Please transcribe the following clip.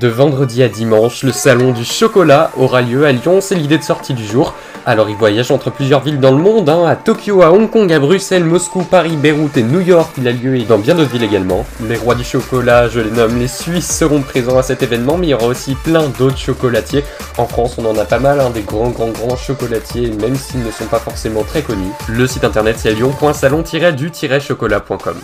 De vendredi à dimanche, le salon du chocolat aura lieu à Lyon, c'est l'idée de sortie du jour. Alors il voyage entre plusieurs villes dans le monde, hein. à Tokyo, à Hong Kong, à Bruxelles, Moscou, Paris, Beyrouth et New York, il a lieu et dans bien d'autres villes également. Les rois du chocolat, je les nomme les Suisses, seront présents à cet événement, mais il y aura aussi plein d'autres chocolatiers. En France, on en a pas mal, hein, des grands, grands, grands chocolatiers, même s'ils ne sont pas forcément très connus. Le site internet c'est lyon.salon-du-chocolat.com.